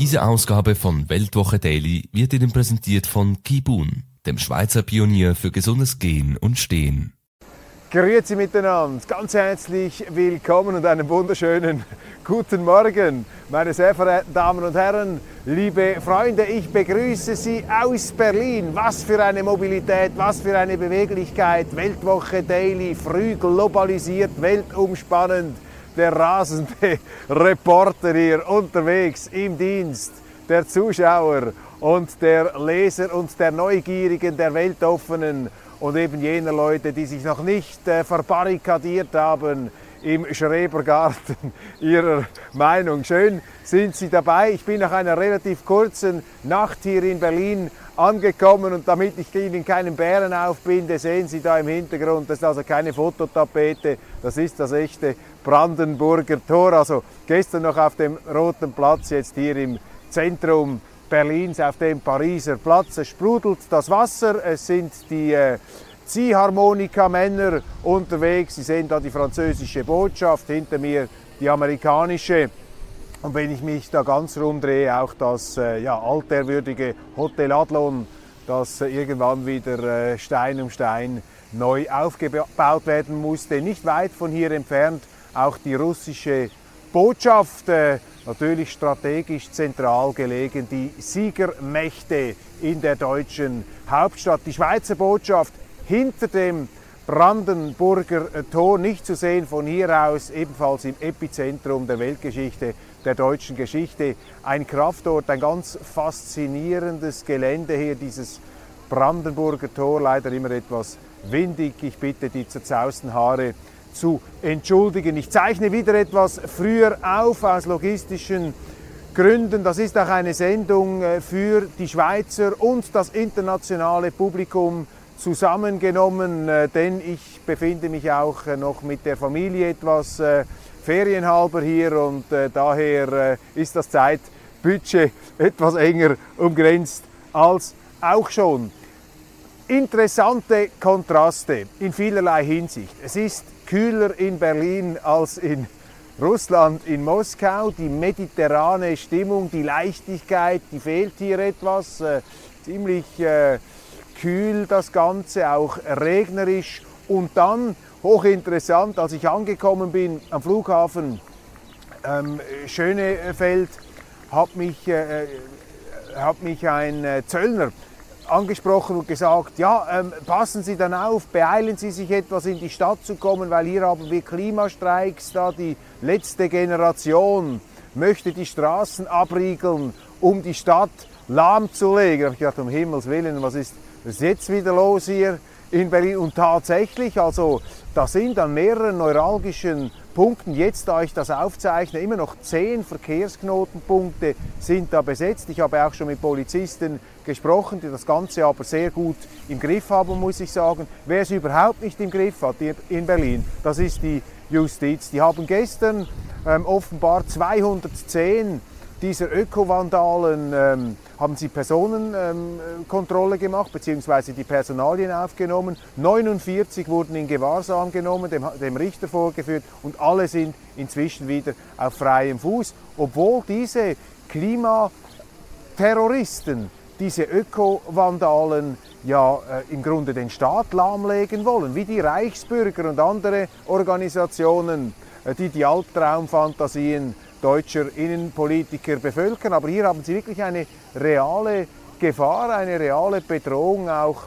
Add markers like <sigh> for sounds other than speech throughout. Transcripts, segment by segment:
Diese Ausgabe von Weltwoche Daily wird Ihnen präsentiert von Kibun, dem Schweizer Pionier für gesundes Gehen und Stehen. Grüezi miteinander, ganz herzlich willkommen und einen wunderschönen <laughs> guten Morgen, meine sehr verehrten Damen und Herren, liebe Freunde, ich begrüße Sie aus Berlin. Was für eine Mobilität, was für eine Beweglichkeit, Weltwoche Daily, früh globalisiert, weltumspannend der rasende Reporter hier unterwegs im Dienst der Zuschauer und der Leser und der Neugierigen, der Weltoffenen und eben jener Leute, die sich noch nicht äh, verbarrikadiert haben im Schrebergarten <laughs> ihrer Meinung. Schön sind Sie dabei. Ich bin nach einer relativ kurzen Nacht hier in Berlin angekommen und damit ich Ihnen keinen Bären aufbinde, sehen Sie da im Hintergrund, das ist also keine Fototapete, das ist das echte Brandenburger Tor. Also gestern noch auf dem Roten Platz, jetzt hier im Zentrum Berlins auf dem Pariser Platz. Es sprudelt das Wasser, es sind die äh, Ziehharmonika-Männer unterwegs. Sie sehen da die französische Botschaft, hinter mir die amerikanische. Und wenn ich mich da ganz rumdrehe, auch das äh, ja, alterwürdige Hotel Adlon, das äh, irgendwann wieder äh, Stein um Stein neu aufgebaut werden musste. Nicht weit von hier entfernt auch die russische Botschaft, äh, natürlich strategisch zentral gelegen, die Siegermächte in der deutschen Hauptstadt. Die Schweizer Botschaft hinter dem Brandenburger Tor, nicht zu sehen von hier aus, ebenfalls im Epizentrum der Weltgeschichte der deutschen Geschichte. Ein Kraftort, ein ganz faszinierendes Gelände hier, dieses Brandenburger Tor, leider immer etwas windig. Ich bitte die zerzausten Haare zu entschuldigen. Ich zeichne wieder etwas früher auf aus logistischen Gründen. Das ist auch eine Sendung äh, für die Schweizer und das internationale Publikum zusammengenommen, äh, denn ich befinde mich auch äh, noch mit der Familie etwas ferienhalber hier und daher ist das Zeitbudget <laughs> etwas enger umgrenzt als auch schon. Interessante Kontraste in vielerlei Hinsicht. Es ist kühler in Berlin als in Russland, in Moskau. Die mediterrane Stimmung, die Leichtigkeit, die fehlt hier etwas. Äh, ziemlich äh, kühl das Ganze, auch regnerisch. Und dann hochinteressant, als ich angekommen bin am Flughafen ähm, Schönefeld, hat mich, äh, hat mich ein äh, Zöllner angesprochen und gesagt, ja, ähm, passen Sie dann auf, beeilen Sie sich etwas in die Stadt zu kommen, weil hier haben wir Klimastreiks, da die letzte Generation möchte die Straßen abriegeln, um die Stadt lahmzulegen. Da habe ich gedacht, um Himmels Willen, was ist, was ist jetzt wieder los hier in Berlin? Und tatsächlich, also da sind an mehreren neuralgischen Punkten, jetzt da ich das aufzeichne, immer noch zehn Verkehrsknotenpunkte sind da besetzt. Ich habe auch schon mit Polizisten gesprochen, die das Ganze aber sehr gut im Griff haben, muss ich sagen. Wer es überhaupt nicht im Griff hat in Berlin, das ist die Justiz. Die haben gestern ähm, offenbar 210 dieser Ökovandalen ähm, haben sie Personenkontrolle ähm, gemacht bzw. die Personalien aufgenommen. 49 wurden in Gewahrsam genommen, dem, dem Richter vorgeführt und alle sind inzwischen wieder auf freiem Fuß, obwohl diese Klimaterroristen, diese Ökovandalen ja äh, im Grunde den Staat lahmlegen wollen, wie die Reichsbürger und andere Organisationen, äh, die die Albtraumfantasien deutscher Innenpolitiker bevölkern. Aber hier haben sie wirklich eine reale Gefahr, eine reale Bedrohung auch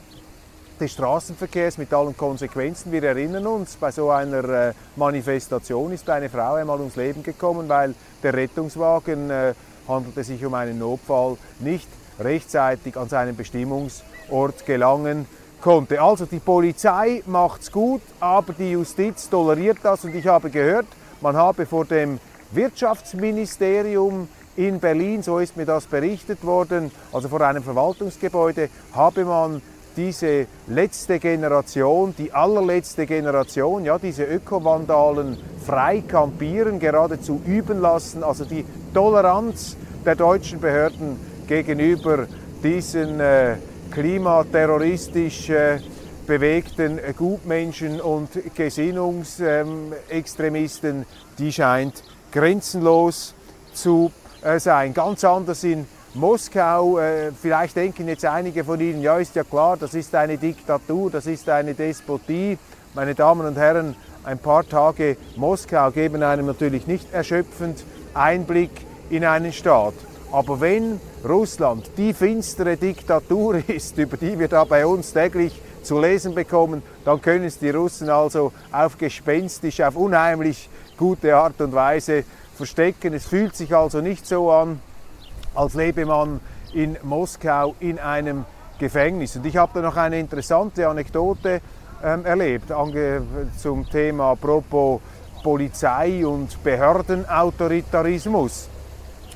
des Straßenverkehrs mit allen Konsequenzen. Wir erinnern uns, bei so einer äh, Manifestation ist eine Frau einmal ums Leben gekommen, weil der Rettungswagen, äh, handelte sich um einen Notfall, nicht rechtzeitig an seinen Bestimmungsort gelangen konnte. Also die Polizei macht's gut, aber die Justiz toleriert das und ich habe gehört, man habe vor dem Wirtschaftsministerium in Berlin, so ist mir das berichtet worden, also vor einem Verwaltungsgebäude, habe man diese letzte Generation, die allerletzte Generation, ja, diese Ökovandalen frei kampieren, geradezu üben lassen. Also die Toleranz der deutschen Behörden gegenüber diesen äh, klimaterroristisch äh, bewegten Gutmenschen und Gesinnungsextremisten, die scheint grenzenlos zu äh, sein. Ganz anders in Moskau, äh, vielleicht denken jetzt einige von Ihnen, ja ist ja klar, das ist eine Diktatur, das ist eine Despotie. Meine Damen und Herren, ein paar Tage Moskau geben einem natürlich nicht erschöpfend Einblick in einen Staat. Aber wenn Russland die finstere Diktatur <laughs> ist, über die wir da bei uns täglich zu lesen bekommen, dann können es die Russen also auf gespenstisch, auf unheimlich gute Art und Weise verstecken. Es fühlt sich also nicht so an, als lebe man in Moskau in einem Gefängnis. Und ich habe da noch eine interessante Anekdote ähm, erlebt zum Thema apropos Polizei und Behördenautoritarismus.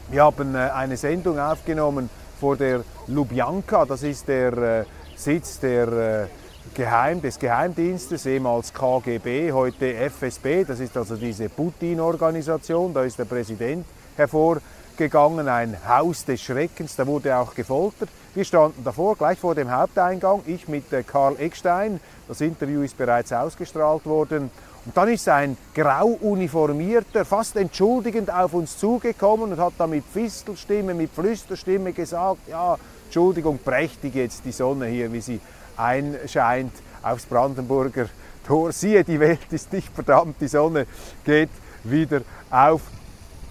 Wir haben äh, eine Sendung aufgenommen vor der Lubjanka, das ist der äh, Sitz der, äh, Geheim, des Geheimdienstes, ehemals KGB, heute FSB, das ist also diese Putin-Organisation, da ist der Präsident hervor gegangen, ein Haus des Schreckens, da wurde auch gefoltert. Wir standen davor, gleich vor dem Haupteingang, ich mit äh, Karl Eckstein, das Interview ist bereits ausgestrahlt worden. Und dann ist ein grau uniformierter, fast entschuldigend auf uns zugekommen und hat da mit Fistelstimme, mit Flüsterstimme gesagt, ja, Entschuldigung, prächtig jetzt die Sonne hier, wie sie einscheint aufs Brandenburger Tor. Siehe, die Welt ist nicht verdammt, die Sonne geht wieder auf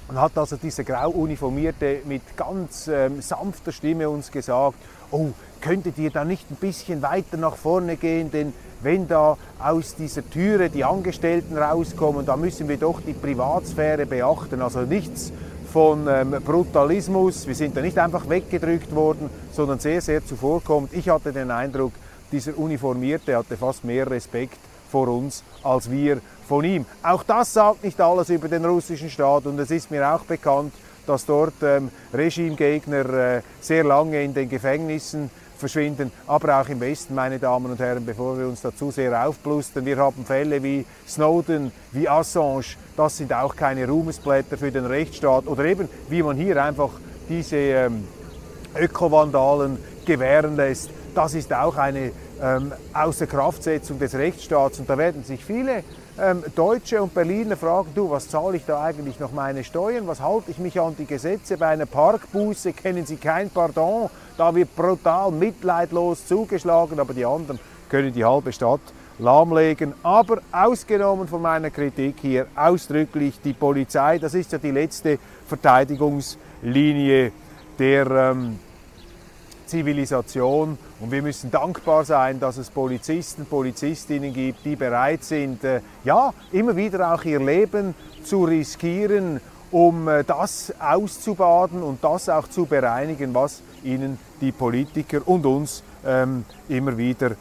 und hat also dieser grau uniformierte mit ganz ähm, sanfter Stimme uns gesagt, oh, könntet ihr da nicht ein bisschen weiter nach vorne gehen, denn wenn da aus dieser Türe die Angestellten rauskommen, da müssen wir doch die Privatsphäre beachten, also nichts von ähm, Brutalismus, wir sind da nicht einfach weggedrückt worden, sondern sehr, sehr zuvorkommt. Ich hatte den Eindruck, dieser Uniformierte hatte fast mehr Respekt vor uns als wir von ihm. Auch das sagt nicht alles über den russischen Staat und es ist mir auch bekannt, dass dort ähm, Regimegegner äh, sehr lange in den Gefängnissen verschwinden, aber auch im Westen, meine Damen und Herren, bevor wir uns dazu sehr aufblustern. Wir haben Fälle wie Snowden, wie Assange, das sind auch keine Ruhmesblätter für den Rechtsstaat oder eben, wie man hier einfach diese ähm, Ökovandalen gewähren lässt. Das ist auch eine ähm, Außerkraftsetzung des Rechtsstaats und da werden sich viele ähm, Deutsche und Berliner fragen, du, was zahle ich da eigentlich noch meine Steuern? Was halte ich mich an die Gesetze? Bei einer Parkbuße kennen Sie kein Pardon. Da wird brutal mitleidlos zugeschlagen, aber die anderen können die halbe Stadt lahmlegen. Aber ausgenommen von meiner Kritik hier ausdrücklich die Polizei. Das ist ja die letzte Verteidigungslinie der ähm, Zivilisation. Und wir müssen dankbar sein, dass es Polizisten, Polizistinnen gibt, die bereit sind, äh, ja, immer wieder auch ihr Leben zu riskieren, um äh, das auszubaden und das auch zu bereinigen, was ihnen die Politiker und uns ähm, immer wieder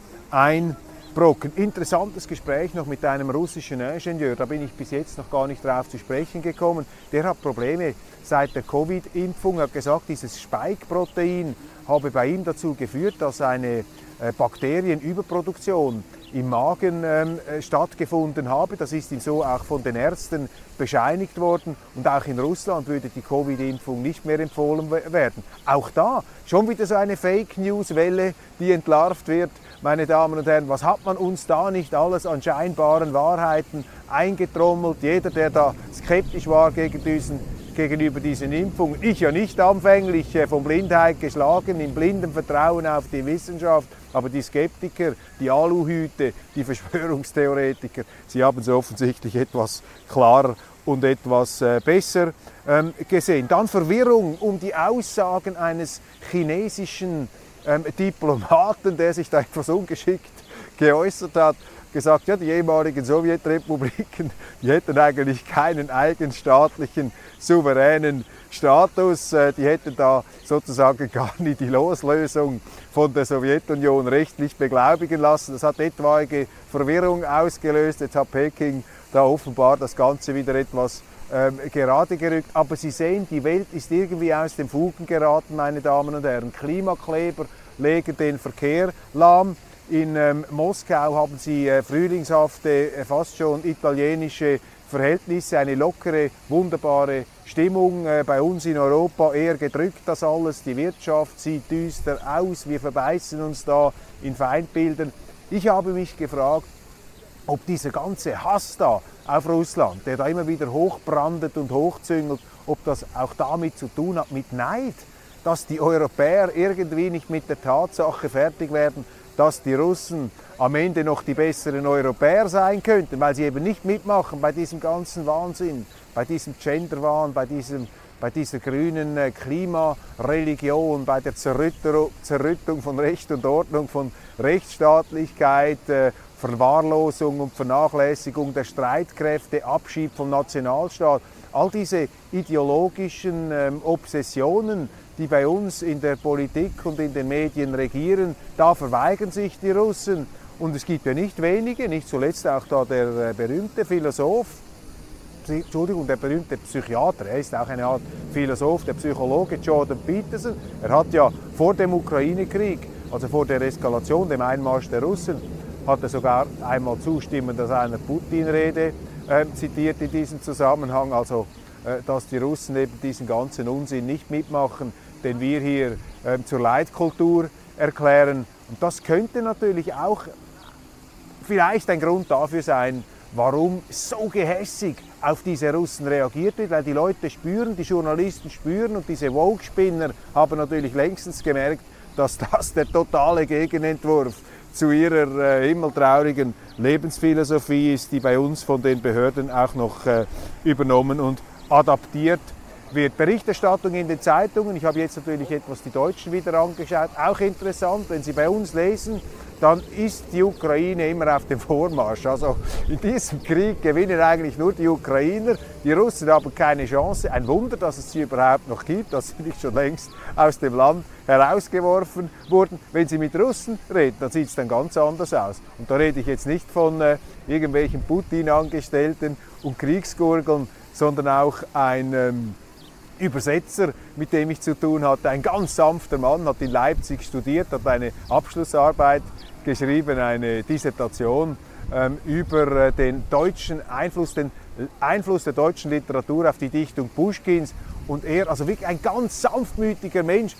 einbrocken. Interessantes Gespräch noch mit einem russischen Ingenieur, da bin ich bis jetzt noch gar nicht drauf zu sprechen gekommen. Der hat Probleme seit der Covid-Impfung, er hat gesagt, dieses Spike-Protein, habe bei ihm dazu geführt, dass eine äh, Bakterienüberproduktion im Magen ähm, äh, stattgefunden habe. Das ist ihm so auch von den Ärzten bescheinigt worden. Und auch in Russland würde die Covid-Impfung nicht mehr empfohlen werden. Auch da schon wieder so eine Fake News-Welle, die entlarvt wird. Meine Damen und Herren, was hat man uns da nicht alles an scheinbaren Wahrheiten eingetrommelt? Jeder, der da skeptisch war gegen diesen gegenüber diesen Impfungen. Ich ja nicht anfänglich äh, von Blindheit geschlagen, in blindem Vertrauen auf die Wissenschaft. Aber die Skeptiker, die Aluhüte, die Verschwörungstheoretiker, sie haben es offensichtlich etwas klarer und etwas äh, besser ähm, gesehen. Dann Verwirrung um die Aussagen eines chinesischen ähm, Diplomaten, der sich da etwas ungeschickt geäußert hat gesagt, ja, die ehemaligen Sowjetrepubliken, die hätten eigentlich keinen eigenstaatlichen, souveränen Status. Äh, die hätten da sozusagen <laughs> gar nicht die Loslösung von der Sowjetunion rechtlich beglaubigen lassen. Das hat etwaige Verwirrung ausgelöst. Jetzt hat Peking da offenbar das Ganze wieder etwas ähm, gerade gerückt. Aber Sie sehen, die Welt ist irgendwie aus den Fugen geraten, meine Damen und Herren. Klimakleber legen den Verkehr lahm. In ähm, Moskau haben Sie äh, frühlingshafte, äh, fast schon italienische Verhältnisse, eine lockere, wunderbare Stimmung. Äh, bei uns in Europa eher gedrückt das alles. Die Wirtschaft sieht düster aus. Wir verbeißen uns da in Feindbildern. Ich habe mich gefragt, ob dieser ganze Hass da auf Russland, der da immer wieder hochbrandet und hochzüngelt, ob das auch damit zu tun hat, mit Neid, dass die Europäer irgendwie nicht mit der Tatsache fertig werden, dass die Russen am Ende noch die besseren Europäer sein könnten, weil sie eben nicht mitmachen bei diesem ganzen Wahnsinn, bei diesem Genderwahn, bei, diesem, bei dieser grünen äh, Klimareligion, bei der Zerrüttung von Recht und Ordnung, von Rechtsstaatlichkeit, äh, Verwahrlosung und Vernachlässigung der Streitkräfte, Abschied vom Nationalstaat. All diese ideologischen ähm, Obsessionen, die bei uns in der Politik und in den Medien regieren, da verweigern sich die Russen. Und es gibt ja nicht wenige, nicht zuletzt auch da der äh, berühmte Philosoph, Entschuldigung, der berühmte Psychiater, er ist auch eine Art Philosoph, der Psychologe Jordan Peterson. Er hat ja vor dem Ukraine-Krieg, also vor der Eskalation, dem Einmarsch der Russen, hat er sogar einmal zustimmend aus einer Putin-Rede äh, zitiert in diesem Zusammenhang, also äh, dass die Russen eben diesen ganzen Unsinn nicht mitmachen, den wir hier äh, zur Leitkultur erklären. Und das könnte natürlich auch vielleicht ein Grund dafür sein, warum so gehässig auf diese Russen reagiert wird, weil die Leute spüren, die Journalisten spüren und diese Vogue-Spinner haben natürlich längstens gemerkt, dass das der totale Gegenentwurf zu ihrer äh, himmeltraurigen Lebensphilosophie ist, die bei uns von den Behörden auch noch äh, übernommen und adaptiert wird. Berichterstattung in den Zeitungen, ich habe jetzt natürlich etwas die Deutschen wieder angeschaut, auch interessant, wenn Sie bei uns lesen, dann ist die Ukraine immer auf dem Vormarsch. Also in diesem Krieg gewinnen eigentlich nur die Ukrainer. Die Russen haben keine Chance. Ein Wunder, dass es sie überhaupt noch gibt, dass sie nicht schon längst aus dem Land herausgeworfen wurden. Wenn Sie mit Russen reden, dann sieht es dann ganz anders aus. Und da rede ich jetzt nicht von äh, irgendwelchen Putin-Angestellten und Kriegsgurgeln, sondern auch ein ähm, Übersetzer, mit dem ich zu tun hatte. Ein ganz sanfter Mann, hat in Leipzig studiert, hat eine Abschlussarbeit geschrieben, eine Dissertation ähm, über äh, den deutschen Einfluss, den Einfluss der deutschen Literatur auf die Dichtung Pushkins. Und er, also wirklich ein ganz sanftmütiger Mensch,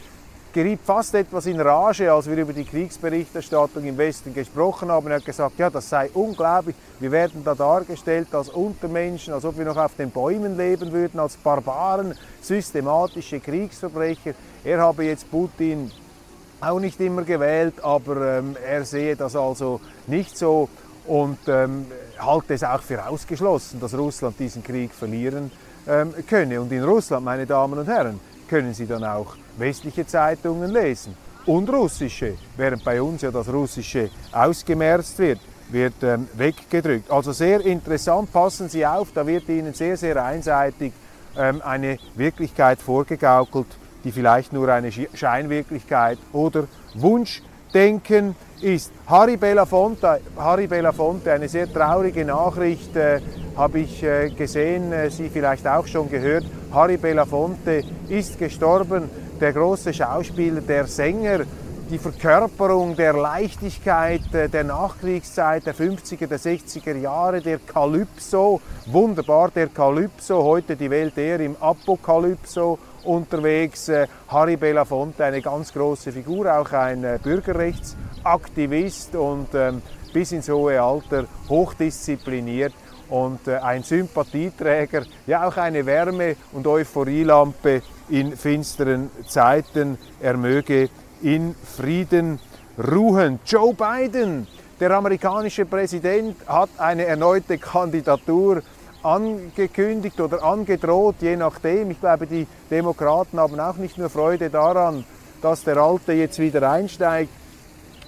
geriet fast etwas in Rage, als wir über die Kriegsberichterstattung im Westen gesprochen haben. Er hat gesagt, ja, das sei unglaublich. Wir werden da dargestellt als Untermenschen, als ob wir noch auf den Bäumen leben würden, als Barbaren, systematische Kriegsverbrecher. Er habe jetzt Putin auch nicht immer gewählt, aber ähm, er sehe das also nicht so und ähm, halte es auch für ausgeschlossen, dass Russland diesen Krieg verlieren ähm, könne. Und in Russland, meine Damen und Herren, können Sie dann auch westliche Zeitungen lesen und russische, während bei uns ja das Russische ausgemerzt wird, wird ähm, weggedrückt. Also sehr interessant, passen Sie auf, da wird Ihnen sehr, sehr einseitig ähm, eine Wirklichkeit vorgegaukelt, die vielleicht nur eine Scheinwirklichkeit oder Wunschdenken ist. Harry Belafonte, Harry Belafonte eine sehr traurige Nachricht äh, habe ich äh, gesehen, äh, Sie vielleicht auch schon gehört. Harry Belafonte ist gestorben der große Schauspieler, der Sänger, die Verkörperung der Leichtigkeit äh, der Nachkriegszeit, der 50er, der 60er Jahre, der Kalypso, wunderbar der Kalypso, heute die Welt eher im Apokalypso unterwegs. Äh, Harry Belafonte, eine ganz große Figur, auch ein äh, Bürgerrechtsaktivist und ähm, bis ins hohe Alter hochdiszipliniert und ein Sympathieträger, ja auch eine Wärme- und Euphorielampe in finsteren Zeiten. Er möge in Frieden ruhen. Joe Biden, der amerikanische Präsident, hat eine erneute Kandidatur angekündigt oder angedroht, je nachdem. Ich glaube, die Demokraten haben auch nicht nur Freude daran, dass der Alte jetzt wieder einsteigt.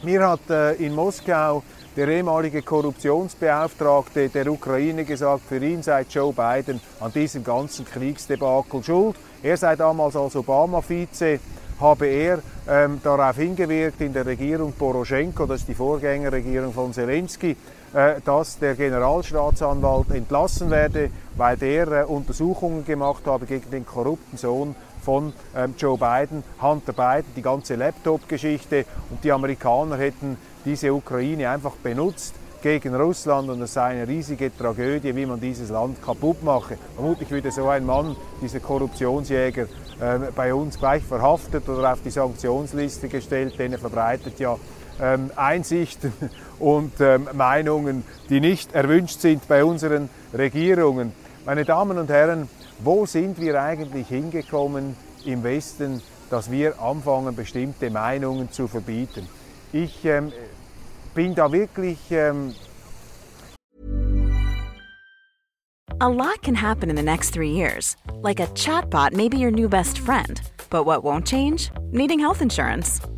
Mir hat äh, in Moskau der ehemalige Korruptionsbeauftragte der Ukraine gesagt, für ihn sei Joe Biden an diesem ganzen Kriegsdebakel schuld. Er sei damals als Obama-Vize habe er ähm, darauf hingewirkt in der Regierung Poroschenko, das ist die Vorgängerregierung von Zelensky, äh, dass der Generalstaatsanwalt entlassen werde, weil der äh, Untersuchungen gemacht habe gegen den korrupten Sohn von ähm, Joe Biden, Hunter Biden, die ganze Laptop-Geschichte und die Amerikaner hätten diese Ukraine einfach benutzt gegen Russland und es sei eine riesige Tragödie, wie man dieses Land kaputt mache. Vermutlich würde so ein Mann, dieser Korruptionsjäger, äh, bei uns gleich verhaftet oder auf die Sanktionsliste gestellt, denn er verbreitet ja ähm, Einsichten <laughs> und ähm, Meinungen, die nicht erwünscht sind bei unseren Regierungen. Meine Damen und Herren, wo sind wir eigentlich hingekommen im Westen, dass wir anfangen, bestimmte Meinungen zu verbieten? Ich ähm, bin da wirklich ähm A lot can happen in the next three years. Like a chatbot may be your new best friend. But what won't change? Needing health insurance.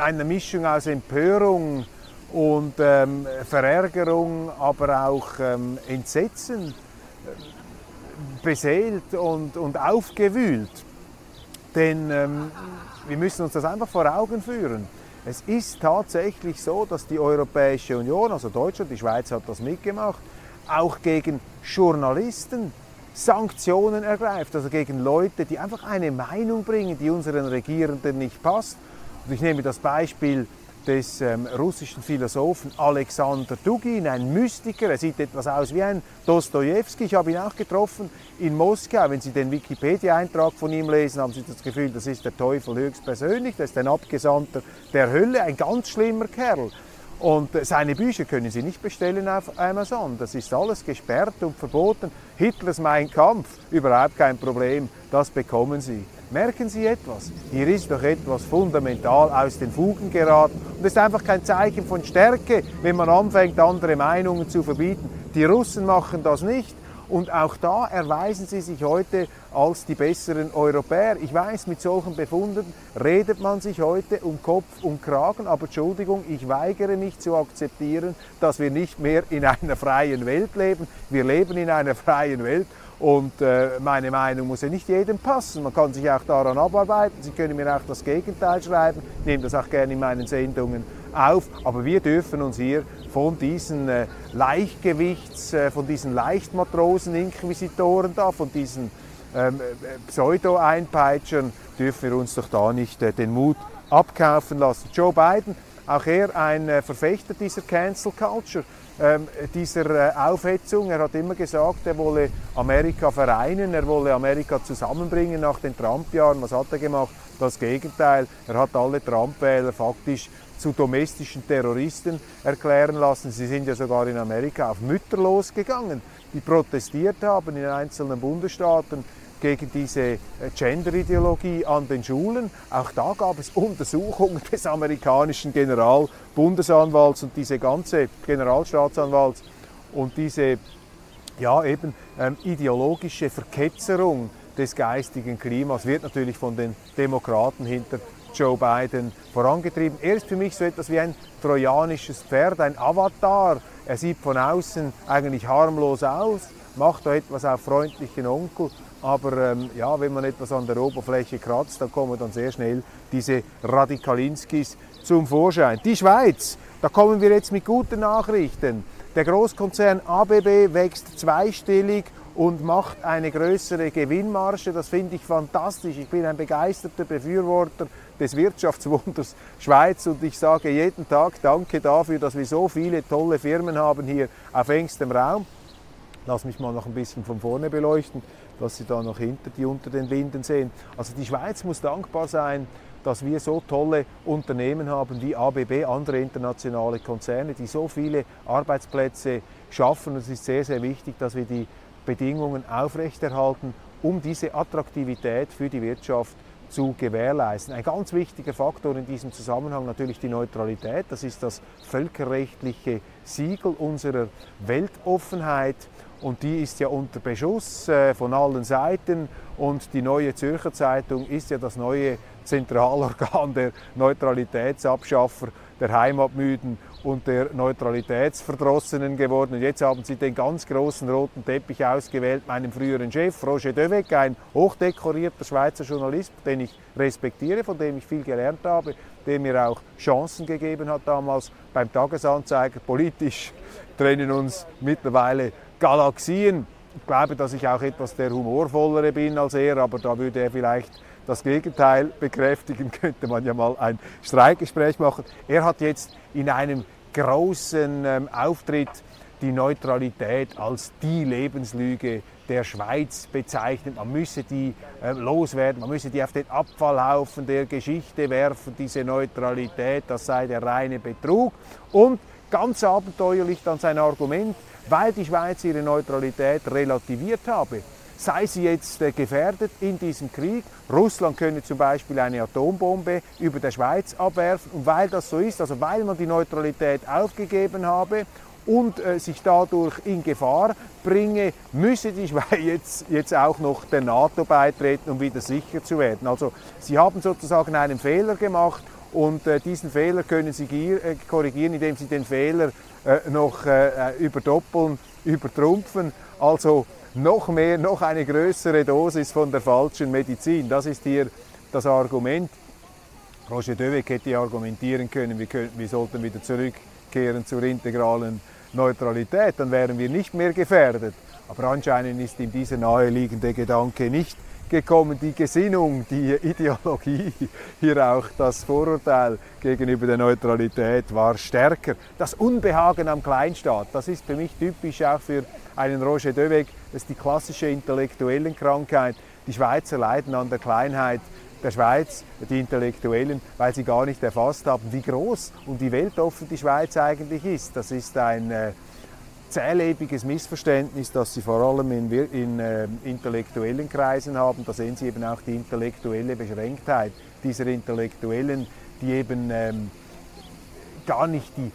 Eine Mischung aus Empörung und ähm, Verärgerung, aber auch ähm, Entsetzen äh, beseelt und, und aufgewühlt. Denn ähm, wir müssen uns das einfach vor Augen führen. Es ist tatsächlich so, dass die Europäische Union, also Deutschland, die Schweiz hat das mitgemacht, auch gegen Journalisten Sanktionen ergreift, also gegen Leute, die einfach eine Meinung bringen, die unseren Regierenden nicht passt. Und ich nehme das Beispiel des ähm, russischen Philosophen Alexander Dugin, ein Mystiker. Er sieht etwas aus wie ein Dostoevsky. Ich habe ihn auch getroffen in Moskau. Wenn Sie den Wikipedia-Eintrag von ihm lesen, haben Sie das Gefühl, das ist der Teufel höchstpersönlich. Das ist ein Abgesandter der Hölle, ein ganz schlimmer Kerl. Und äh, seine Bücher können Sie nicht bestellen auf Amazon. Das ist alles gesperrt und verboten. Hitlers Mein Kampf, überhaupt kein Problem. Das bekommen Sie. Merken Sie etwas? Hier ist doch etwas fundamental aus den Fugen geraten. Und es ist einfach kein Zeichen von Stärke, wenn man anfängt, andere Meinungen zu verbieten. Die Russen machen das nicht. Und auch da erweisen sie sich heute als die besseren Europäer. Ich weiß, mit solchen Befunden redet man sich heute um Kopf und Kragen, aber Entschuldigung, ich weigere mich zu akzeptieren, dass wir nicht mehr in einer freien Welt leben. Wir leben in einer freien Welt und äh, meine Meinung muss ja nicht jedem passen. Man kann sich auch daran abarbeiten. Sie können mir auch das Gegenteil schreiben. Ich nehme das auch gerne in meinen Sendungen auf. Aber wir dürfen uns hier von diesen äh, Leichtgewichts, äh, von diesen Leichtmatrosen-Inquisitoren da, von diesen ähm, äh, Pseudo-Einpeitschern, dürfen wir uns doch da nicht äh, den Mut abkaufen lassen. Joe Biden, auch er ein äh, Verfechter dieser Cancel Culture dieser äh, Aufhetzung. Er hat immer gesagt, er wolle Amerika vereinen, er wolle Amerika zusammenbringen nach den Trump-Jahren. Was hat er gemacht? Das Gegenteil. Er hat alle Trump-Wähler faktisch zu domestischen Terroristen erklären lassen. Sie sind ja sogar in Amerika auf Mütter losgegangen, die protestiert haben in einzelnen Bundesstaaten gegen diese äh, Gender-Ideologie an den Schulen. Auch da gab es Untersuchungen <laughs> des amerikanischen Generalbundesanwalts und diese ganze Generalstaatsanwalts und diese ja, eben ähm, ideologische Verketzerung des geistigen Klimas wird natürlich von den Demokraten hinter Joe Biden vorangetrieben. Er ist für mich so etwas wie ein trojanisches Pferd, ein Avatar. Er sieht von außen eigentlich harmlos aus, macht da etwas auf freundlichen Onkel, aber ähm, ja, wenn man etwas an der Oberfläche kratzt, dann kommen dann sehr schnell diese Radikalinskis zum Vorschein. Die Schweiz, da kommen wir jetzt mit guten Nachrichten. Der Großkonzern ABB wächst zweistellig und macht eine größere Gewinnmarge. Das finde ich fantastisch. Ich bin ein begeisterter Befürworter des Wirtschaftswunders Schweiz und ich sage jeden Tag Danke dafür, dass wir so viele tolle Firmen haben hier auf engstem Raum. Lass mich mal noch ein bisschen von vorne beleuchten, dass Sie da noch hinter die unter den Linden sehen. Also die Schweiz muss dankbar sein, dass wir so tolle Unternehmen haben wie ABB, andere internationale Konzerne, die so viele Arbeitsplätze schaffen. es ist sehr, sehr wichtig, dass wir die Bedingungen aufrechterhalten, um diese Attraktivität für die Wirtschaft zu gewährleisten. Ein ganz wichtiger Faktor in diesem Zusammenhang natürlich die Neutralität. Das ist das völkerrechtliche Siegel unserer Weltoffenheit und die ist ja unter Beschuss äh, von allen Seiten und die neue Zürcher Zeitung ist ja das neue Zentralorgan <laughs> der Neutralitätsabschaffer, der Heimatmüden und der Neutralitätsverdrossenen geworden. Und jetzt haben sie den ganz großen roten Teppich ausgewählt, meinem früheren Chef, Roger Döweg, ein hochdekorierter Schweizer Journalist, den ich respektiere, von dem ich viel gelernt habe, der mir auch Chancen gegeben hat damals beim Tagesanzeiger. Politisch trennen uns mittlerweile Galaxien. Ich glaube, dass ich auch etwas der humorvollere bin als er, aber da würde er vielleicht das Gegenteil bekräftigen, <laughs> könnte man ja mal ein Streikgespräch machen. Er hat jetzt in einem großen ähm, Auftritt die Neutralität als die Lebenslüge der Schweiz bezeichnet. Man müsse die äh, loswerden, man müsse die auf den Abfallhaufen der Geschichte werfen, diese Neutralität, das sei der reine Betrug. Und ganz abenteuerlich dann sein Argument, weil die Schweiz ihre Neutralität relativiert habe, sei sie jetzt äh, gefährdet in diesem Krieg. Russland könne zum Beispiel eine Atombombe über der Schweiz abwerfen. Und weil das so ist, also weil man die Neutralität aufgegeben habe und äh, sich dadurch in Gefahr bringe, müsse die Schweiz <laughs> jetzt, jetzt auch noch der NATO beitreten, um wieder sicher zu werden. Also sie haben sozusagen einen Fehler gemacht und äh, diesen Fehler können Sie äh, korrigieren, indem Sie den Fehler äh, noch überdoppeln, übertrumpfen. Also noch mehr, noch eine größere Dosis von der falschen Medizin. Das ist hier das Argument. Roger Döweg hätte argumentieren können, wir, können, wir sollten wieder zurückkehren zur integralen Neutralität, dann wären wir nicht mehr gefährdet. Aber anscheinend ist ihm dieser naheliegende Gedanke nicht gekommen, die Gesinnung, die Ideologie, hier auch das Vorurteil gegenüber der Neutralität war stärker. Das Unbehagen am Kleinstaat, das ist für mich typisch auch für einen Roger Döweg, das ist die klassische Intellektuellenkrankheit. Die Schweizer leiden an der Kleinheit der Schweiz, die Intellektuellen, weil sie gar nicht erfasst haben, wie groß und wie weltoffen die Schweiz eigentlich ist. Das ist ein äh, zählebiges Missverständnis, das Sie vor allem in, in äh, intellektuellen Kreisen haben. Da sehen Sie eben auch die intellektuelle Beschränktheit dieser Intellektuellen, die eben ähm, gar nicht die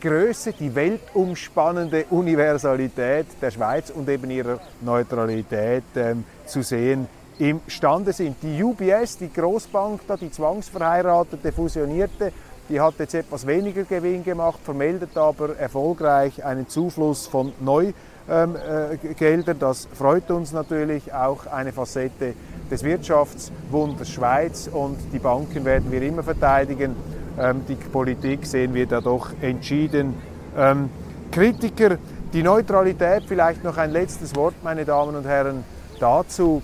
Größe, die weltumspannende Universalität der Schweiz und eben ihrer Neutralität ähm, zu sehen imstande sind. Die UBS, die Großbank, da, die zwangsverheiratete, fusionierte, die hat jetzt etwas weniger Gewinn gemacht, vermeldet aber erfolgreich einen Zufluss von Neugeldern. Ähm, äh, das freut uns natürlich auch eine Facette des Wirtschaftswunders Schweiz und die Banken werden wir immer verteidigen. Ähm, die Politik sehen wir da doch entschieden. Ähm, Kritiker, die Neutralität, vielleicht noch ein letztes Wort, meine Damen und Herren, dazu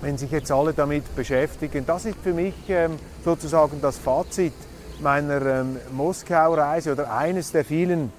wenn sich jetzt alle damit beschäftigen. Das ist für mich sozusagen das Fazit meiner ähm, Moskau-Reise oder eines der vielen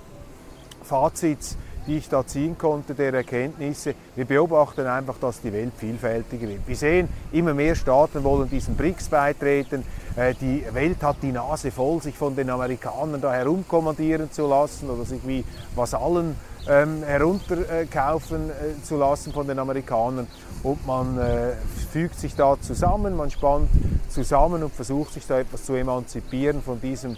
Fazits, die ich da ziehen konnte, der Erkenntnisse. Wir beobachten einfach, dass die Welt vielfältiger wird. Wir sehen, immer mehr Staaten wollen diesen BRICS beitreten. Äh, die Welt hat die Nase voll, sich von den Amerikanern da herumkommandieren zu lassen oder sich wie Vasallen ähm, herunterkaufen äh, zu lassen von den Amerikanern. Und man äh, fügt sich da zusammen, man spannt zusammen und versucht sich da etwas zu emanzipieren von diesem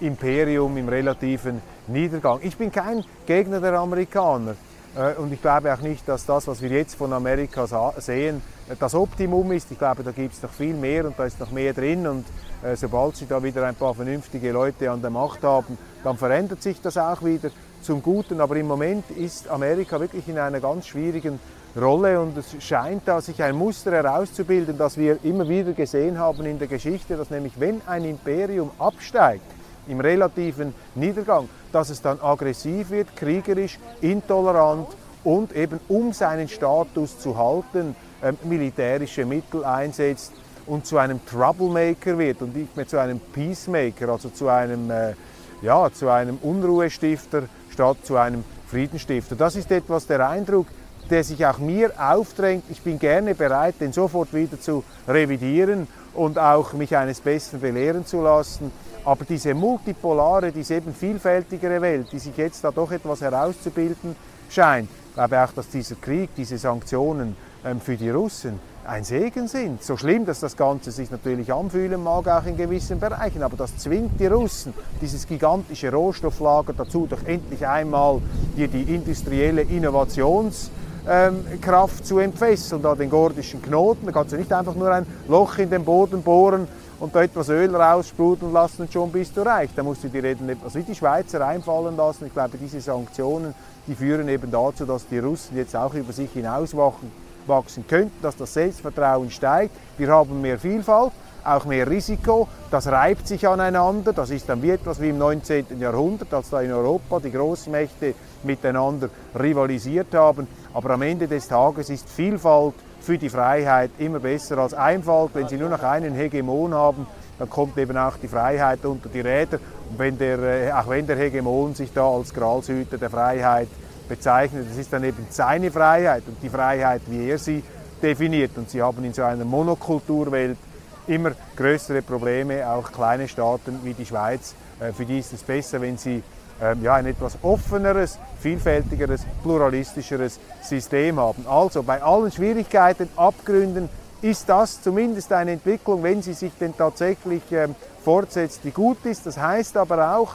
Imperium im relativen Niedergang. Ich bin kein Gegner der Amerikaner äh, und ich glaube auch nicht, dass das, was wir jetzt von Amerika sehen, das Optimum ist. Ich glaube, da gibt es noch viel mehr und da ist noch mehr drin und äh, sobald sie da wieder ein paar vernünftige Leute an der Macht haben, dann verändert sich das auch wieder zum Guten. Aber im Moment ist Amerika wirklich in einer ganz schwierigen Rolle und es scheint da sich ein Muster herauszubilden, das wir immer wieder gesehen haben in der Geschichte, dass nämlich wenn ein Imperium absteigt im relativen Niedergang, dass es dann aggressiv wird, kriegerisch, intolerant und eben um seinen Status zu halten, ähm, militärische Mittel einsetzt und zu einem Troublemaker wird und nicht mehr zu einem Peacemaker, also zu einem, äh, ja, zu einem Unruhestifter statt zu einem Friedenstifter. Das ist etwas der Eindruck, der sich auch mir aufdrängt. Ich bin gerne bereit, den sofort wieder zu revidieren und auch mich eines Besseren belehren zu lassen. Aber diese multipolare, diese eben vielfältigere Welt, die sich jetzt da doch etwas herauszubilden scheint, ich glaube auch, dass dieser Krieg, diese Sanktionen ähm, für die Russen ein Segen sind. So schlimm, dass das Ganze sich natürlich anfühlen mag, auch in gewissen Bereichen, aber das zwingt die Russen, dieses gigantische Rohstofflager dazu, doch endlich einmal hier die industrielle Innovationskraft ähm, zu entfesseln, da den gordischen Knoten. Da kannst du nicht einfach nur ein Loch in den Boden bohren und da etwas Öl raussprudeln lassen und schon bist du reich. Da musst du dir eben etwas wie die Schweizer einfallen lassen. Ich glaube, diese Sanktionen, die führen eben dazu, dass die Russen jetzt auch über sich hinauswachen wachsen könnten, dass das Selbstvertrauen steigt. Wir haben mehr Vielfalt, auch mehr Risiko. Das reibt sich aneinander. Das ist dann wie etwas wie im 19. Jahrhundert, als da in Europa die Großmächte miteinander rivalisiert haben. Aber am Ende des Tages ist Vielfalt für die Freiheit immer besser als Einfalt. Wenn Sie nur noch einen Hegemon haben, dann kommt eben auch die Freiheit unter die Räder. Und wenn der, äh, auch wenn der Hegemon sich da als Gralshüter der Freiheit bezeichnet. Das ist dann eben seine Freiheit und die Freiheit, wie er sie definiert. Und sie haben in so einer Monokulturwelt immer größere Probleme, auch kleine Staaten wie die Schweiz. Äh, für die ist es besser, wenn sie ähm, ja, ein etwas offeneres, vielfältigeres, pluralistischeres System haben. Also bei allen Schwierigkeiten, Abgründen ist das zumindest eine Entwicklung, wenn sie sich denn tatsächlich ähm, fortsetzt, die gut ist. Das heißt aber auch,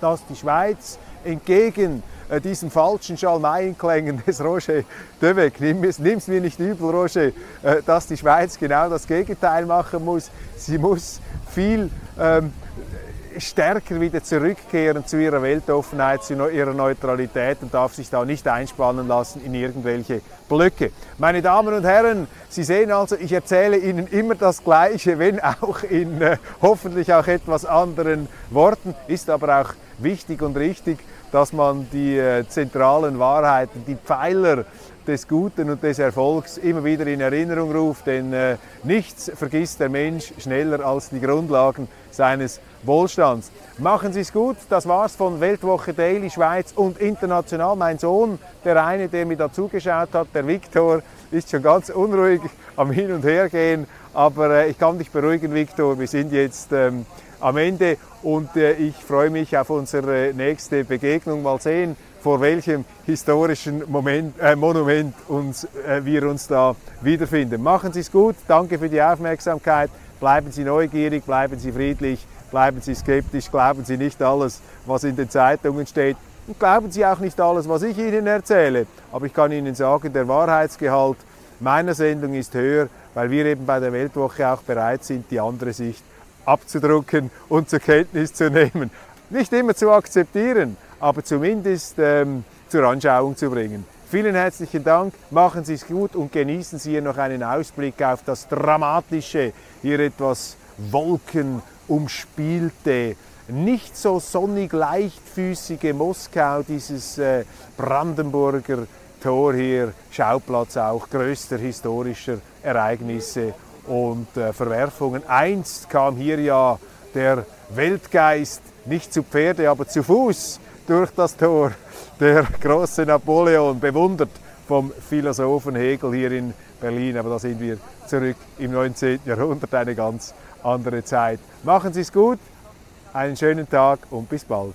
dass die Schweiz entgegen diesen falschen Schalmeienklängen des Roger Döweg. Nimm es mir nicht übel, Roger, äh, dass die Schweiz genau das Gegenteil machen muss. Sie muss viel ähm, stärker wieder zurückkehren zu ihrer Weltoffenheit, zu ihrer Neutralität und darf sich da nicht einspannen lassen in irgendwelche Blöcke. Meine Damen und Herren, Sie sehen also, ich erzähle Ihnen immer das Gleiche, wenn auch in äh, hoffentlich auch etwas anderen Worten, ist aber auch wichtig und richtig, dass man die äh, zentralen Wahrheiten, die Pfeiler des Guten und des Erfolgs immer wieder in Erinnerung ruft, denn äh, nichts vergisst der Mensch schneller als die Grundlagen seines Wohlstands. Machen Sie es gut, das war's von Weltwoche Daily Schweiz und international. Mein Sohn, der eine, der mir da zugeschaut hat, der Viktor, ist schon ganz unruhig am Hin und Her gehen, aber äh, ich kann dich beruhigen, Viktor, wir sind jetzt ähm, am Ende und äh, ich freue mich auf unsere nächste Begegnung. Mal sehen, vor welchem historischen Moment, äh, Monument uns, äh, wir uns da wiederfinden. Machen Sie es gut, danke für die Aufmerksamkeit, bleiben Sie neugierig, bleiben Sie friedlich, bleiben Sie skeptisch, glauben Sie nicht alles, was in den Zeitungen steht und glauben Sie auch nicht alles, was ich Ihnen erzähle. Aber ich kann Ihnen sagen, der Wahrheitsgehalt meiner Sendung ist höher, weil wir eben bei der Weltwoche auch bereit sind, die andere Sicht abzudrucken und zur Kenntnis zu nehmen. Nicht immer zu akzeptieren, aber zumindest ähm, zur Anschauung zu bringen. Vielen herzlichen Dank, machen Sie es gut und genießen Sie hier noch einen Ausblick auf das dramatische, hier etwas wolkenumspielte, nicht so sonnig leichtfüßige Moskau, dieses äh, Brandenburger Tor hier, Schauplatz auch größter historischer Ereignisse und äh, Verwerfungen. Einst kam hier ja der Weltgeist nicht zu Pferde, aber zu Fuß durch das Tor. Der große Napoleon, bewundert vom Philosophen Hegel hier in Berlin. Aber da sind wir zurück im 19. Jahrhundert, eine ganz andere Zeit. Machen Sie es gut, einen schönen Tag und bis bald.